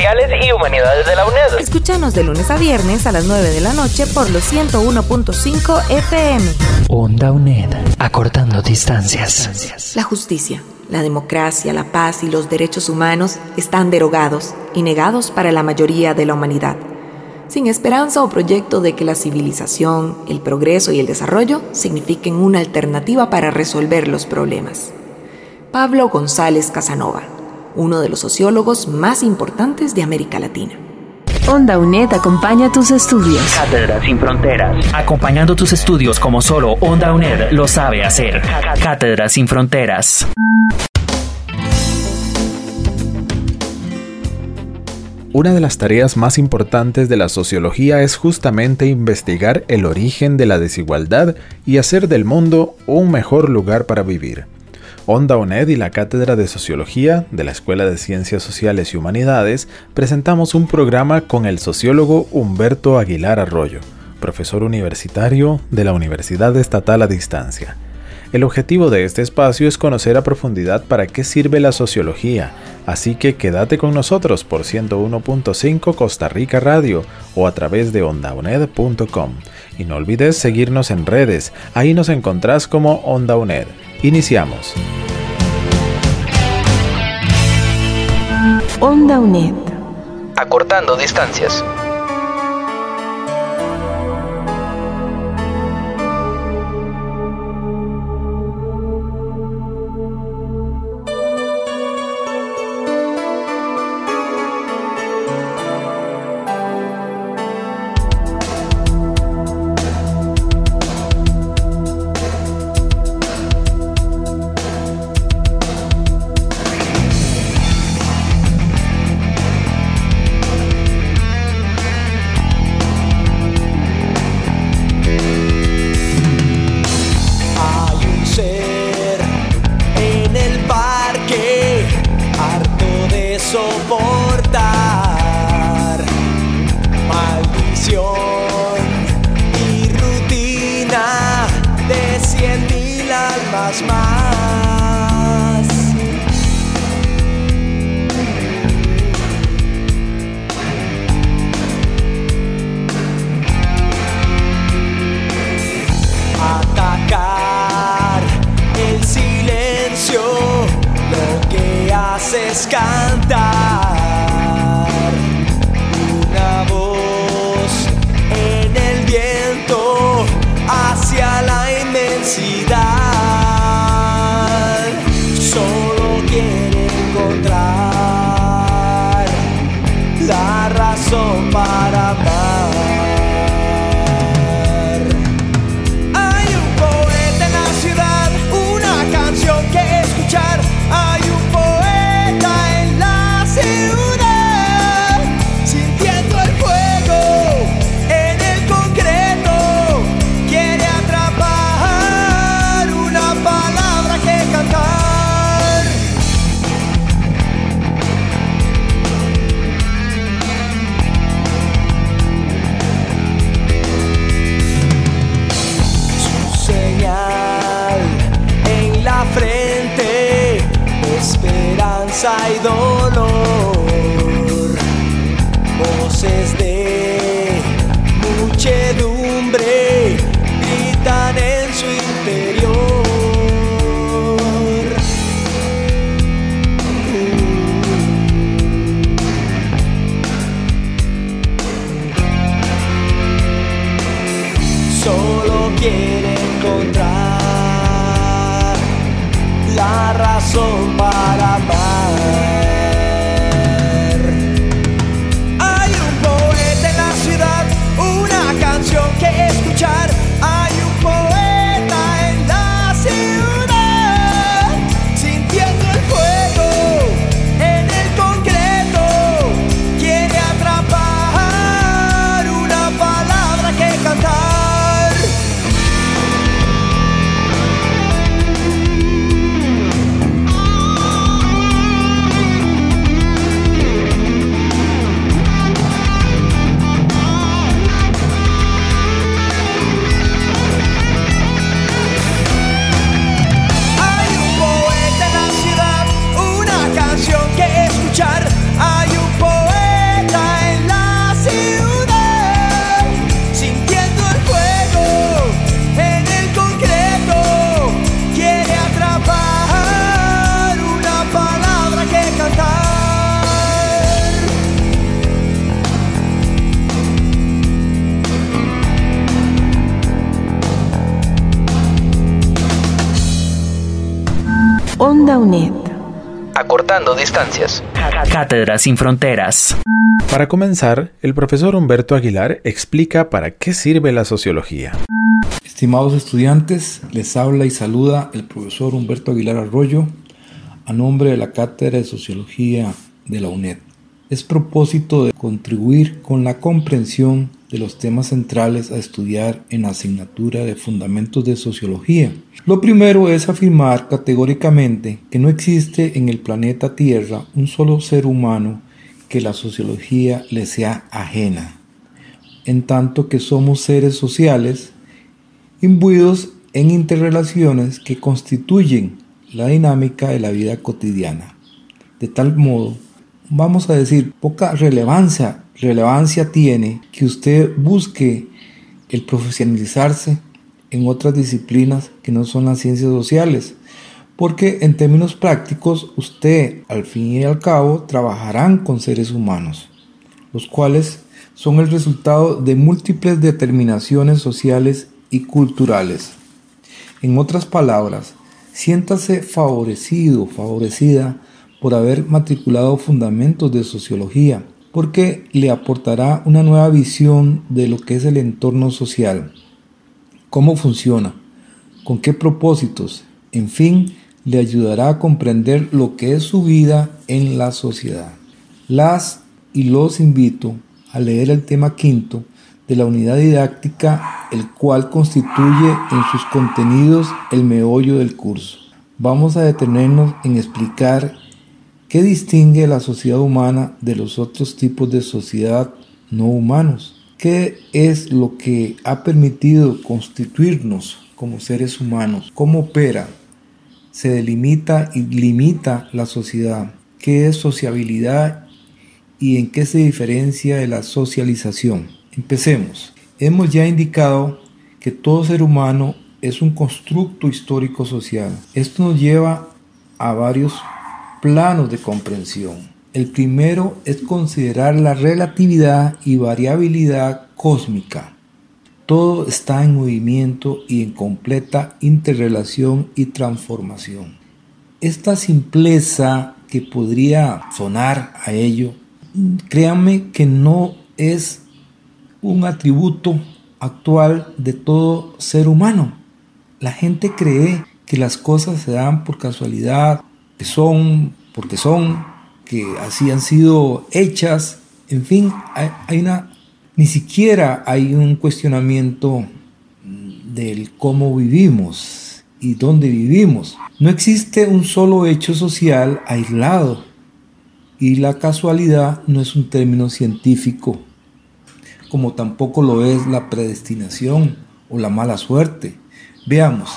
y Humanidades de la UNED. Escúchanos de lunes a viernes a las 9 de la noche por los 101.5 FM. Onda UNED. Acortando distancias. La justicia, la democracia, la paz y los derechos humanos están derogados y negados para la mayoría de la humanidad, sin esperanza o proyecto de que la civilización, el progreso y el desarrollo signifiquen una alternativa para resolver los problemas. Pablo González Casanova, uno de los sociólogos más importantes de América Latina. Onda UNED acompaña tus estudios. Cátedra sin fronteras. Acompañando tus estudios como solo Onda UNED lo sabe hacer. Cátedra sin fronteras. Una de las tareas más importantes de la sociología es justamente investigar el origen de la desigualdad y hacer del mundo un mejor lugar para vivir. Onda UNED y la Cátedra de Sociología de la Escuela de Ciencias Sociales y Humanidades presentamos un programa con el sociólogo Humberto Aguilar Arroyo, profesor universitario de la Universidad Estatal a Distancia. El objetivo de este espacio es conocer a profundidad para qué sirve la sociología, así que quédate con nosotros por 101.5 Costa Rica Radio o a través de ondauned.com. Y no olvides seguirnos en redes, ahí nos encontrás como Onda UNED. Iniciamos. Onda UNED. Acortando distancias. Distancias. Cátedra sin fronteras. Para comenzar, el profesor Humberto Aguilar explica para qué sirve la sociología. Estimados estudiantes, les habla y saluda el profesor Humberto Aguilar Arroyo a nombre de la Cátedra de Sociología de la UNED. Es propósito de contribuir con la comprensión de los temas centrales a estudiar en la asignatura de Fundamentos de Sociología. Lo primero es afirmar categóricamente que no existe en el planeta Tierra un solo ser humano que la sociología le sea ajena, en tanto que somos seres sociales imbuidos en interrelaciones que constituyen la dinámica de la vida cotidiana. De tal modo, vamos a decir, poca relevancia relevancia tiene que usted busque el profesionalizarse en otras disciplinas que no son las ciencias sociales. Porque en términos prácticos, usted al fin y al cabo trabajarán con seres humanos, los cuales son el resultado de múltiples determinaciones sociales y culturales. En otras palabras, siéntase favorecido, favorecida por haber matriculado fundamentos de sociología porque le aportará una nueva visión de lo que es el entorno social, cómo funciona, con qué propósitos, en fin, le ayudará a comprender lo que es su vida en la sociedad. Las y los invito a leer el tema quinto de la unidad didáctica, el cual constituye en sus contenidos el meollo del curso. Vamos a detenernos en explicar ¿Qué distingue la sociedad humana de los otros tipos de sociedad no humanos? ¿Qué es lo que ha permitido constituirnos como seres humanos? ¿Cómo opera? Se delimita y limita la sociedad. ¿Qué es sociabilidad y en qué se diferencia de la socialización? Empecemos. Hemos ya indicado que todo ser humano es un constructo histórico social. Esto nos lleva a varios planos de comprensión. El primero es considerar la relatividad y variabilidad cósmica. Todo está en movimiento y en completa interrelación y transformación. Esta simpleza que podría sonar a ello, créanme que no es un atributo actual de todo ser humano. La gente cree que las cosas se dan por casualidad que son, porque son, que así han sido hechas, en fin, hay, una, ni siquiera hay un cuestionamiento del cómo vivimos y dónde vivimos. No existe un solo hecho social aislado y la casualidad no es un término científico, como tampoco lo es la predestinación o la mala suerte. Veamos,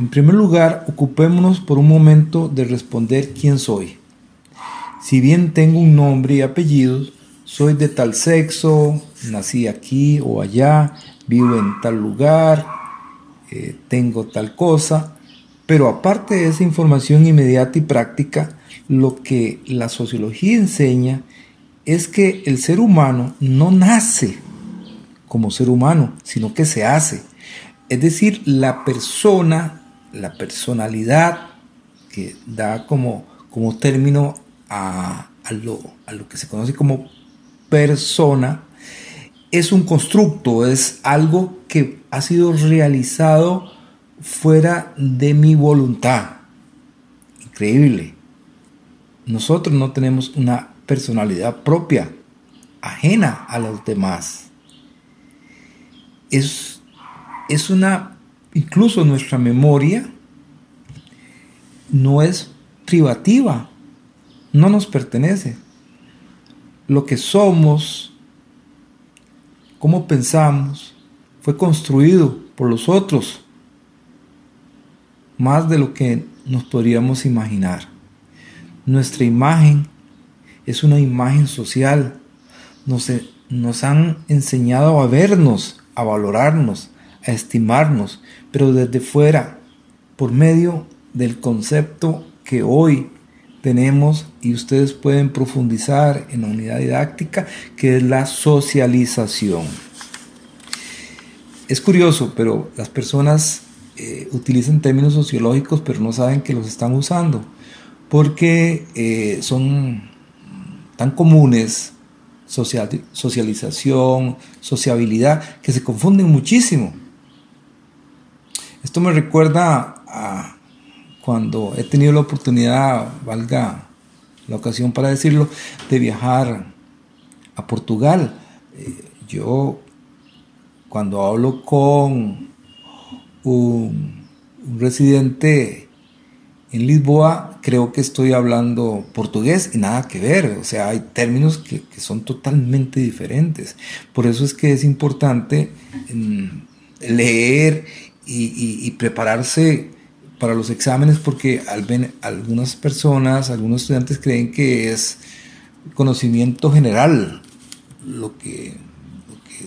en primer lugar, ocupémonos por un momento de responder quién soy. Si bien tengo un nombre y apellidos, soy de tal sexo, nací aquí o allá, vivo en tal lugar, eh, tengo tal cosa, pero aparte de esa información inmediata y práctica, lo que la sociología enseña es que el ser humano no nace como ser humano, sino que se hace. Es decir, la persona la personalidad, que da como, como término a, lo, a lo que se conoce como persona, es un constructo, es algo que ha sido realizado fuera de mi voluntad. Increíble. Nosotros no tenemos una personalidad propia, ajena a los demás. Es, es una Incluso nuestra memoria no es privativa, no nos pertenece. Lo que somos, cómo pensamos, fue construido por los otros, más de lo que nos podríamos imaginar. Nuestra imagen es una imagen social. Nos, nos han enseñado a vernos, a valorarnos, a estimarnos, pero desde fuera, por medio del concepto que hoy tenemos y ustedes pueden profundizar en la unidad didáctica, que es la socialización. Es curioso, pero las personas eh, utilizan términos sociológicos pero no saben que los están usando porque eh, son tan comunes social, socialización, sociabilidad, que se confunden muchísimo. Esto me recuerda a cuando he tenido la oportunidad, valga la ocasión para decirlo, de viajar a Portugal. Eh, yo cuando hablo con un, residente en Lisboa, creo que estoy hablando portugués y nada que ver. O sea, hay términos que, son totalmente diferentes. Por eso es que es importante mm, leer y, prepararse para los exámenes porque algunas personas, algunos estudiantes creen que es conocimiento general lo que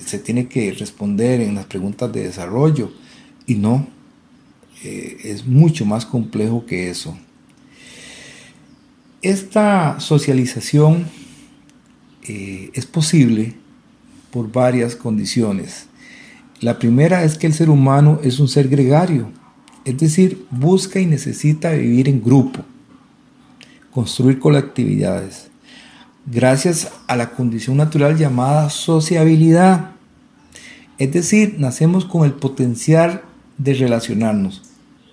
se tiene que responder en las preguntas de desarrollo y no, eh, es mucho más complejo que eso. Esta socialización eh, es posible por varias condiciones. La primera es que el ser humano es un ser gregario, es decir, busca y necesita vivir en grupo, construir colectividades gracias a la condición natural llamada sociabilidad. Es decir, nacemos con el potencial de relacionarnos,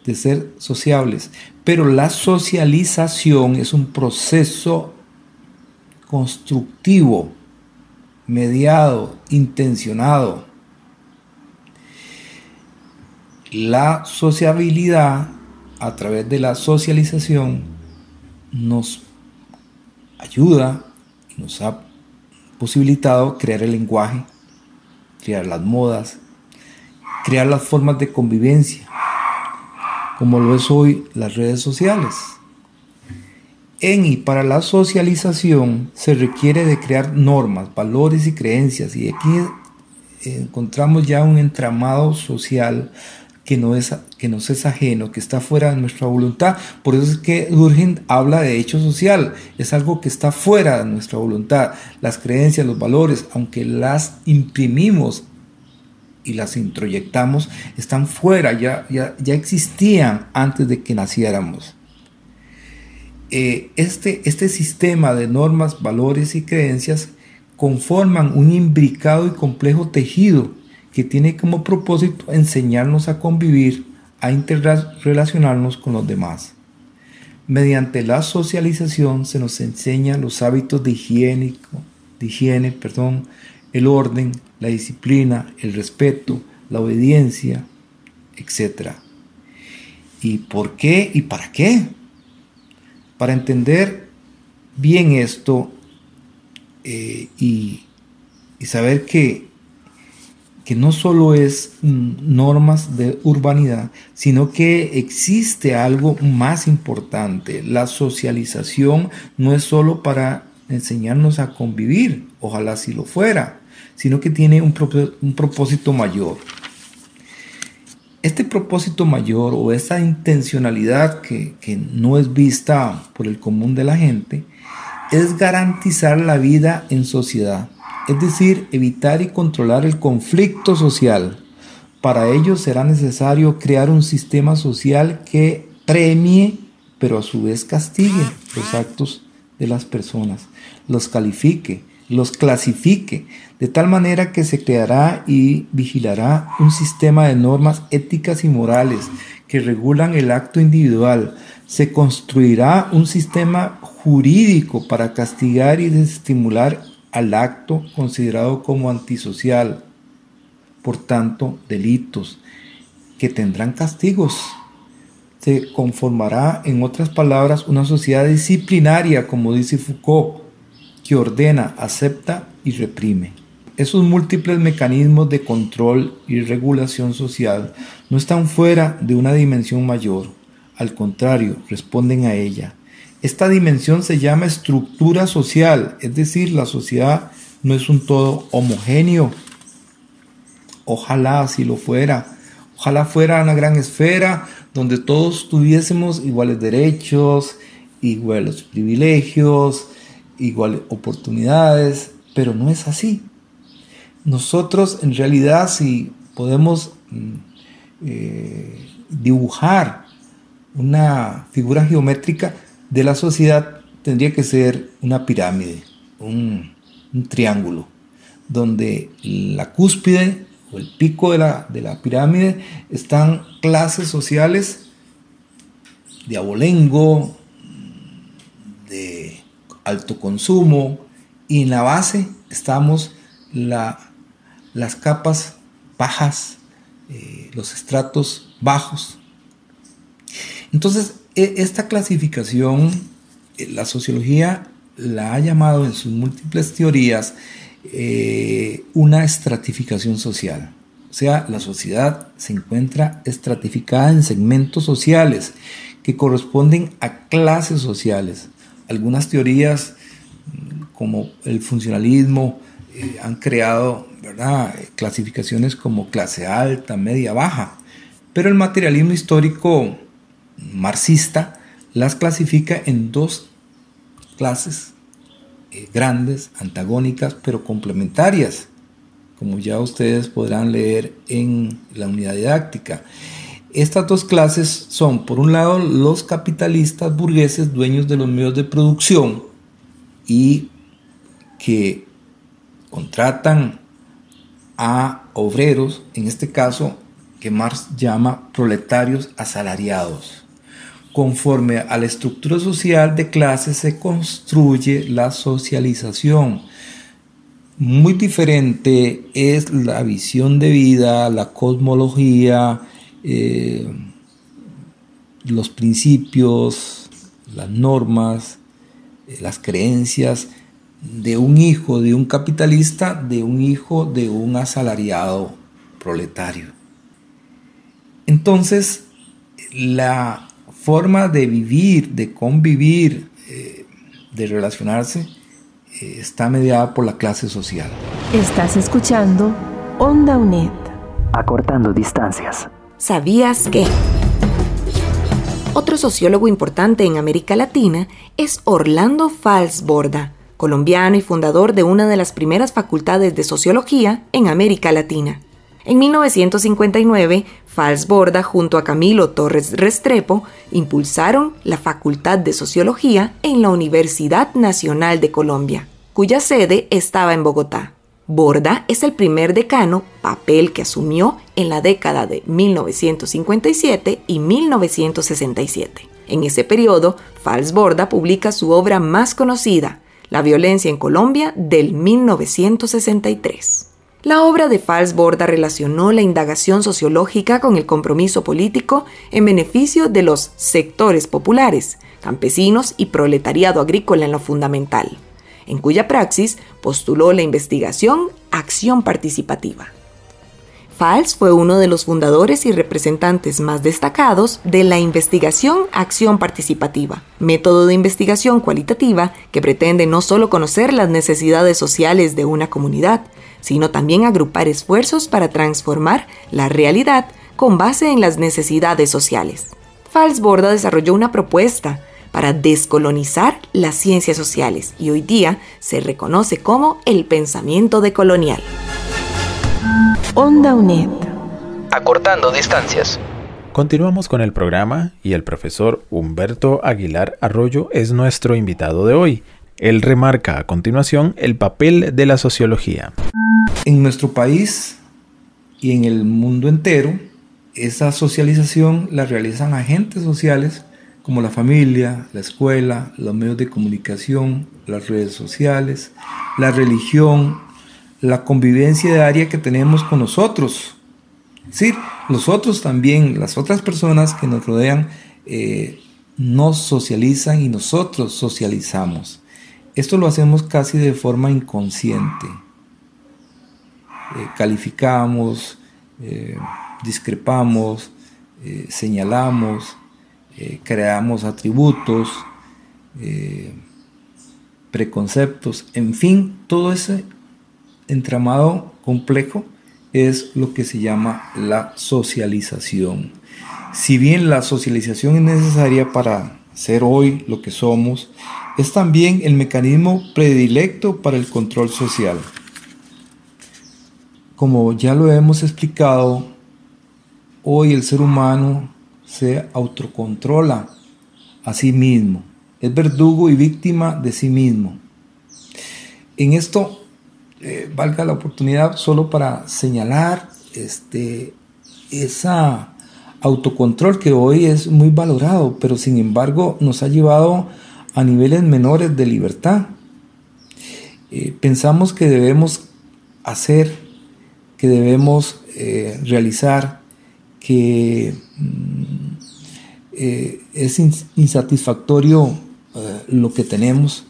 de ser sociables. Pero la socialización es un proceso constructivo, mediado, intencionado. La sociabilidad, a través de la socialización, nos ayuda nos ha posibilitado crear el lenguaje, crear las modas, crear las formas de convivencia, como lo es hoy las redes sociales. En y para la socialización se requiere de crear normas, valores y creencias, y aquí encontramos ya un entramado social que, no es, que nos es ajeno, que está fuera de nuestra voluntad. Por eso es que Durkheim habla de hecho social, es algo que está fuera de nuestra voluntad. Las creencias, los valores, aunque las imprimimos y las introyectamos, están fuera, ya, ya, ya existían antes de que naciéramos. Eh, este, este sistema de normas, valores y creencias conforman un imbricado y complejo tejido que tiene como propósito enseñarnos a convivir, a interrelacionarnos con los demás. Mediante la socialización se nos enseñan los hábitos de, higiénico, de higiene, perdón, el orden, la disciplina, el respeto, la obediencia, etc. ¿Y por qué y para qué? Para entender bien esto eh, y saber que que no solo es mm, normas de urbanidad, sino que existe algo más importante. La socialización no es solo para enseñarnos a convivir, ojalá si lo fuera, sino que tiene un, propósito mayor. Este propósito mayor o esta intencionalidad que, que no es vista por el común de la gente es garantizar la vida en sociedad es decir, evitar y controlar el conflicto social. Para ello será necesario crear un sistema social que premie, pero a su vez castigue los actos de las personas, los califique, los clasifique, de tal manera que se creará y vigilará un sistema de normas éticas y morales que regulan el acto individual. Se construirá un sistema jurídico para castigar y desestimular al acto considerado como antisocial, por tanto, delitos, que tendrán castigos. Se conformará, en otras palabras, una sociedad disciplinaria, como dice Foucault, que ordena, acepta y reprime. Esos múltiples mecanismos de control y regulación social no están fuera de una dimensión mayor, al contrario, responden a ella esta dimensión se llama estructura social, es decir, la sociedad no es un todo homogéneo. Ojalá así lo fuera. Ojalá fuera una gran esfera donde todos tuviésemos iguales derechos, iguales privilegios, iguales oportunidades, pero no es así. Nosotros en realidad si podemos mm, eh, dibujar una figura geométrica de la sociedad, tendría que ser una pirámide, un, triángulo, donde la cúspide o el pico de la, de la pirámide están clases sociales de abolengo, de alto consumo, y en la base estamos la, las capas bajas, eh, los estratos bajos. Entonces, esta clasificación, eh, la sociología la ha llamado en sus múltiples teorías eh, una estratificación social. O sea, la sociedad se encuentra estratificada en segmentos sociales que corresponden a clases sociales. Algunas teorías, como el funcionalismo, han creado ¿verdad? clasificaciones como clase alta, media, baja. Pero el materialismo histórico marxista las clasifica en dos clases eh, grandes, antagónicas, pero complementarias, como ya ustedes podrán leer en la unidad didáctica. Estas dos clases son, por un lado, los capitalistas burgueses dueños de los medios de producción y que contratan a obreros, en este caso que Marx llama proletarios asalariados. Conforme a la estructura social de clases se construye la socialización. Muy diferente es la visión de vida, la cosmología, eh, los principios, las normas, eh, las creencias de un hijo de un capitalista, de un hijo de un asalariado proletario. Entonces, la forma de vivir, de convivir, eh, de relacionarse, eh, está mediada por la clase social. Estás escuchando Onda UNED. Acortando distancias. ¿Sabías que? Otro sociólogo importante en América Latina es Orlando Falsborda, colombiano y fundador de una de las primeras facultades de sociología en América Latina. En 1959, Falsborda junto a Camilo Torres Restrepo impulsaron la Facultad de Sociología en la Universidad Nacional de Colombia, cuya sede estaba en Bogotá. Borda es el primer decano, papel que asumió en la década de 1957 y 1967. En ese periodo, Falsborda publica su obra más conocida, La violencia en Colombia, del 1963. La obra de Fals Borda relacionó la indagación sociológica con el compromiso político en beneficio de los sectores populares, campesinos y proletariado agrícola en lo fundamental, en cuya praxis postuló la investigación acción participativa. Fals fue uno de los fundadores y representantes más destacados de la investigación acción participativa, método de investigación cualitativa que pretende no solo conocer las necesidades sociales de una comunidad, sino también agrupar esfuerzos para transformar la realidad con base en las necesidades sociales. Falsborda desarrolló una propuesta para descolonizar las ciencias sociales y hoy día se reconoce como el pensamiento decolonial. Onda UNED. Acortando distancias. Continuamos con el programa y el profesor Humberto Aguilar Arroyo es nuestro invitado de hoy. Él remarca a continuación el papel de la sociología. En nuestro país y en el mundo entero, esa socialización la realizan agentes sociales como la familia, la escuela, los medios de comunicación, las redes sociales, la religión, la convivencia diaria que tenemos con nosotros. Sí, nosotros también, las otras personas que nos rodean, eh, nos socializan y nosotros socializamos. Esto lo hacemos casi de forma inconsciente. Eh, calificamos, eh, discrepamos, eh, señalamos, creamos atributos, preconceptos, en fin, todo ese entramado complejo es lo que se llama la socialización. Si bien la socialización es necesaria para ser hoy lo que somos, es también el mecanismo predilecto para el control social. Como ya lo hemos explicado, hoy el ser humano se autocontrola a sí mismo. Es verdugo y víctima de sí mismo. En esto, eh, valga la oportunidad solo para señalar este, esa autocontrol que hoy es muy valorado, pero sin embargo nos ha llevado a niveles menores de libertad. Eh, pensamos que debemos hacer, que debemos eh, realizar, que mm, eh, es insatisfactorio lo que tenemos.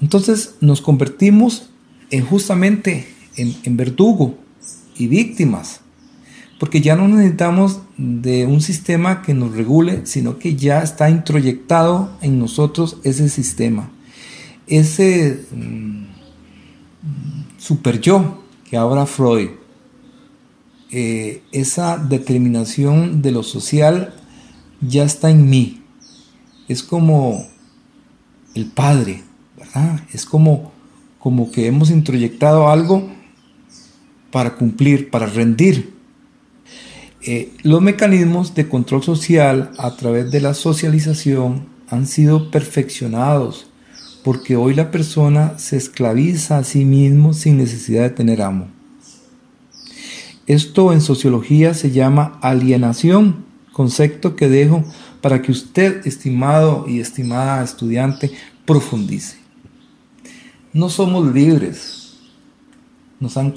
Entonces nos convertimos en justamente en, verdugo y víctimas porque ya no necesitamos de un sistema que nos regule, sino que ya está introyectado en nosotros ese sistema. Ese mm, super yo que habla Freud, eh, esa determinación de lo social ya está en mí. Es como el Padre. Es como, como que hemos introyectado algo para cumplir, para rendir eh, los mecanismos de control social a través de la socialización han sido perfeccionados porque hoy la persona se esclaviza a sí mismo sin necesidad de tener amo. Esto en sociología se llama alienación, concepto que dejo para que usted, estimado y estimada estudiante, profundice. No somos libres. Nos han,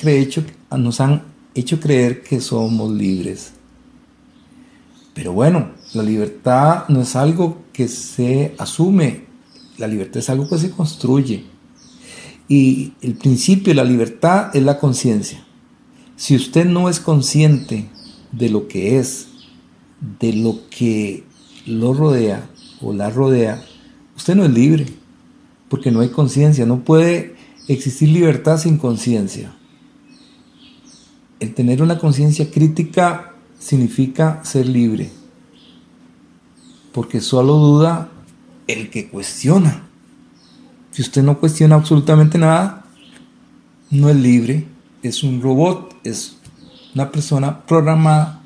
nos han hecho creer que somos libres. Pero bueno, la libertad no es algo que se asume, la libertad es algo que se construye. Y el principio de la libertad es la conciencia. Si usted no es consciente de lo que es, de lo que lo rodea o la rodea, usted no es libre, porque no hay conciencia, no puede existir libertad sin conciencia. El tener una conciencia crítica significa ser libre, porque solo duda el que cuestiona. Si usted no cuestiona absolutamente nada, no es libre, es un robot, es una persona programada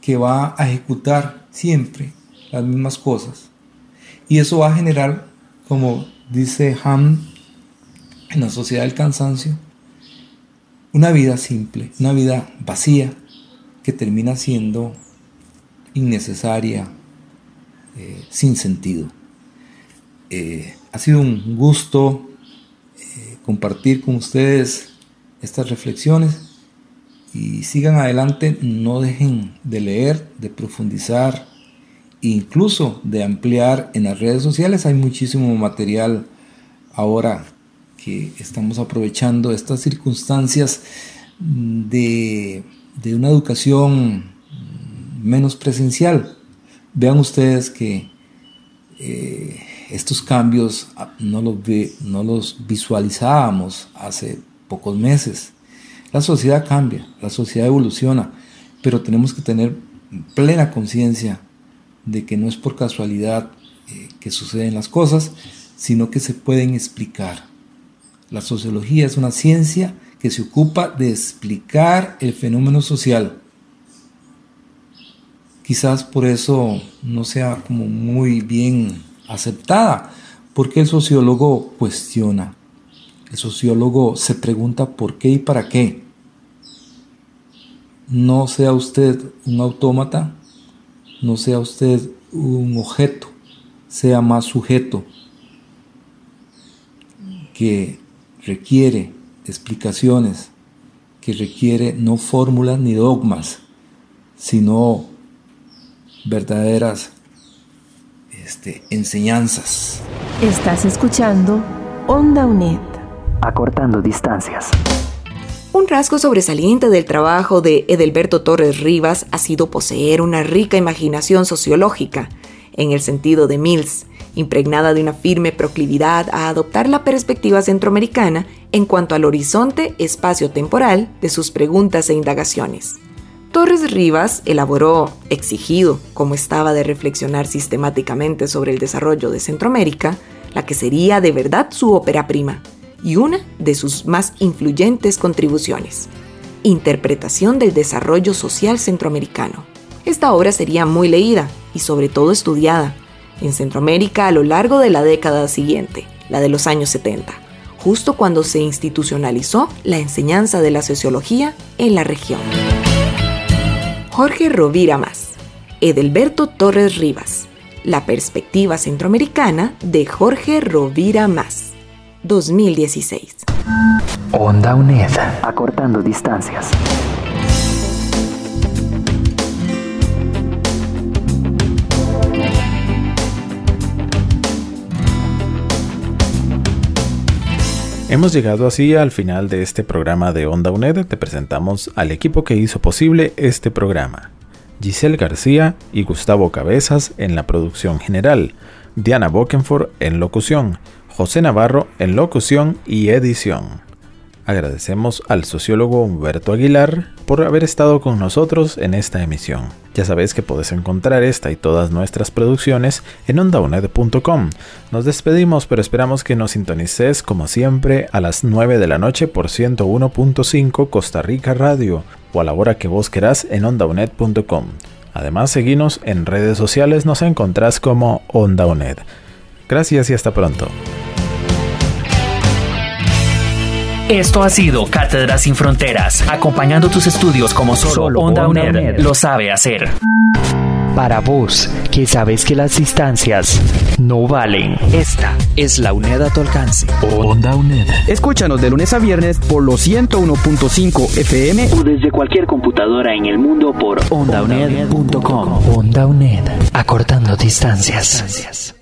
que va a ejecutar siempre las mismas cosas. Y eso va a generar, como dice Ham en la sociedad del cansancio, una vida simple, una vida vacía, que termina siendo innecesaria, eh, sin sentido. Eh, ha sido un gusto eh, compartir con ustedes estas reflexiones y sigan adelante, no dejen de leer, de profundizar, incluso de ampliar en las redes sociales. Hay muchísimo material ahora que estamos aprovechando estas circunstancias de de una educación menos presencial. Vean ustedes que eh, estos cambios ah, no los, no los visualizábamos hace pocos meses. La sociedad cambia, la sociedad evoluciona, pero tenemos que tener plena conciencia de que no es por casualidad eh, que suceden las cosas, sino que se pueden explicar. La sociología es una ciencia que se ocupa de explicar el fenómeno social. Quizás por eso no sea como muy bien aceptada, porque el sociólogo cuestiona. El sociólogo se pregunta por qué y para qué. No sea usted un autómata, no sea usted un objeto, sea más sujeto que requiere explicaciones, que requiere no fórmulas ni dogmas, sino verdaderas este, enseñanzas. Estás escuchando Onda UNED. Acortando distancias. Un rasgo sobresaliente del trabajo de Edelberto Torres Rivas ha sido poseer una rica imaginación sociológica, en el sentido de Mills, impregnada de una firme proclividad a adoptar la perspectiva centroamericana en cuanto al horizonte espacio-temporal de sus preguntas e indagaciones. Torres Rivas elaboró, exigido como estaba de reflexionar sistemáticamente sobre el desarrollo de Centroamérica, la que sería de verdad su ópera prima y una de sus más influyentes contribuciones, Interpretación del Desarrollo Social Centroamericano, esta obra sería muy leída y sobre todo estudiada en Centroamérica a lo largo de la década siguiente, la de los años 70, justo cuando se institucionalizó la enseñanza de la sociología en la región. Jorge Rovira Más, Edelberto Torres Rivas, La perspectiva centroamericana de Jorge Rovira Más, 2016. Onda UNED, acortando distancias. Hemos llegado así al final de este programa de Onda UNED. Te presentamos al equipo que hizo posible este programa. Giselle García y Gustavo Cabezas en la producción general, Diana Bokenford en locución, José Navarro en locución y edición. Agradecemos al sociólogo Humberto Aguilar por haber estado con nosotros en esta emisión. Ya sabéis que puedes encontrar esta y todas nuestras producciones en ondauned.com. Nos despedimos, pero esperamos que nos sintonices como siempre a las 9 de la noche por 101.5 Costa Rica Radio o a la hora que vos querás en ondauned.com. Además, seguinos en redes sociales, nos encontrás como OndaUNED. Gracias y hasta pronto. Esto ha sido Cátedra sin Fronteras, acompañando tus estudios como solo, Onda, UNED, lo sabe hacer. Para vos, que sabes que las distancias no valen. Esta es la UNED a tu alcance. Onda UNED. Escúchanos de lunes a viernes por los 101.5 FM o desde cualquier computadora en el mundo por ondauned.com. Onda UNED, acortando distancias.